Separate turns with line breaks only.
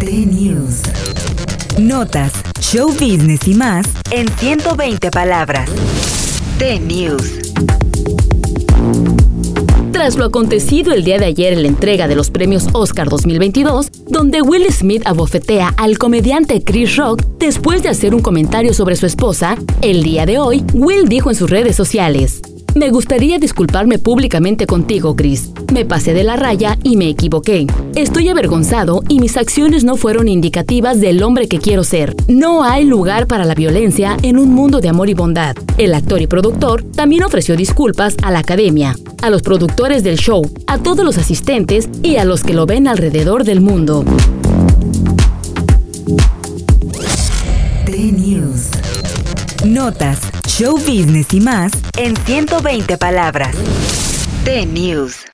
T-News. Notas, show business y más en 120 palabras. T-News.
Tras lo acontecido el día de ayer en la entrega de los premios Oscar 2022, donde Will Smith abofetea al comediante Chris Rock después de hacer un comentario sobre su esposa, el día de hoy, Will dijo en sus redes sociales, me gustaría disculparme públicamente contigo, Chris. Me pasé de la raya y me equivoqué. Estoy avergonzado y mis acciones no fueron indicativas del hombre que quiero ser. No hay lugar para la violencia en un mundo de amor y bondad. El actor y productor también ofreció disculpas a la academia, a los productores del show, a todos los asistentes y a los que lo ven alrededor del mundo.
T-News. Notas, show business y más en 120 palabras. T-News.